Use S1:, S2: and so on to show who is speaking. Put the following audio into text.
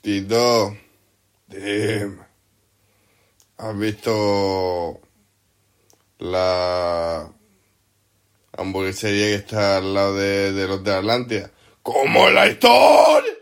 S1: Tito, Tim, ¿has visto la hamburguesería que está al lado de, de los de Atlantia? ¡Como la historia!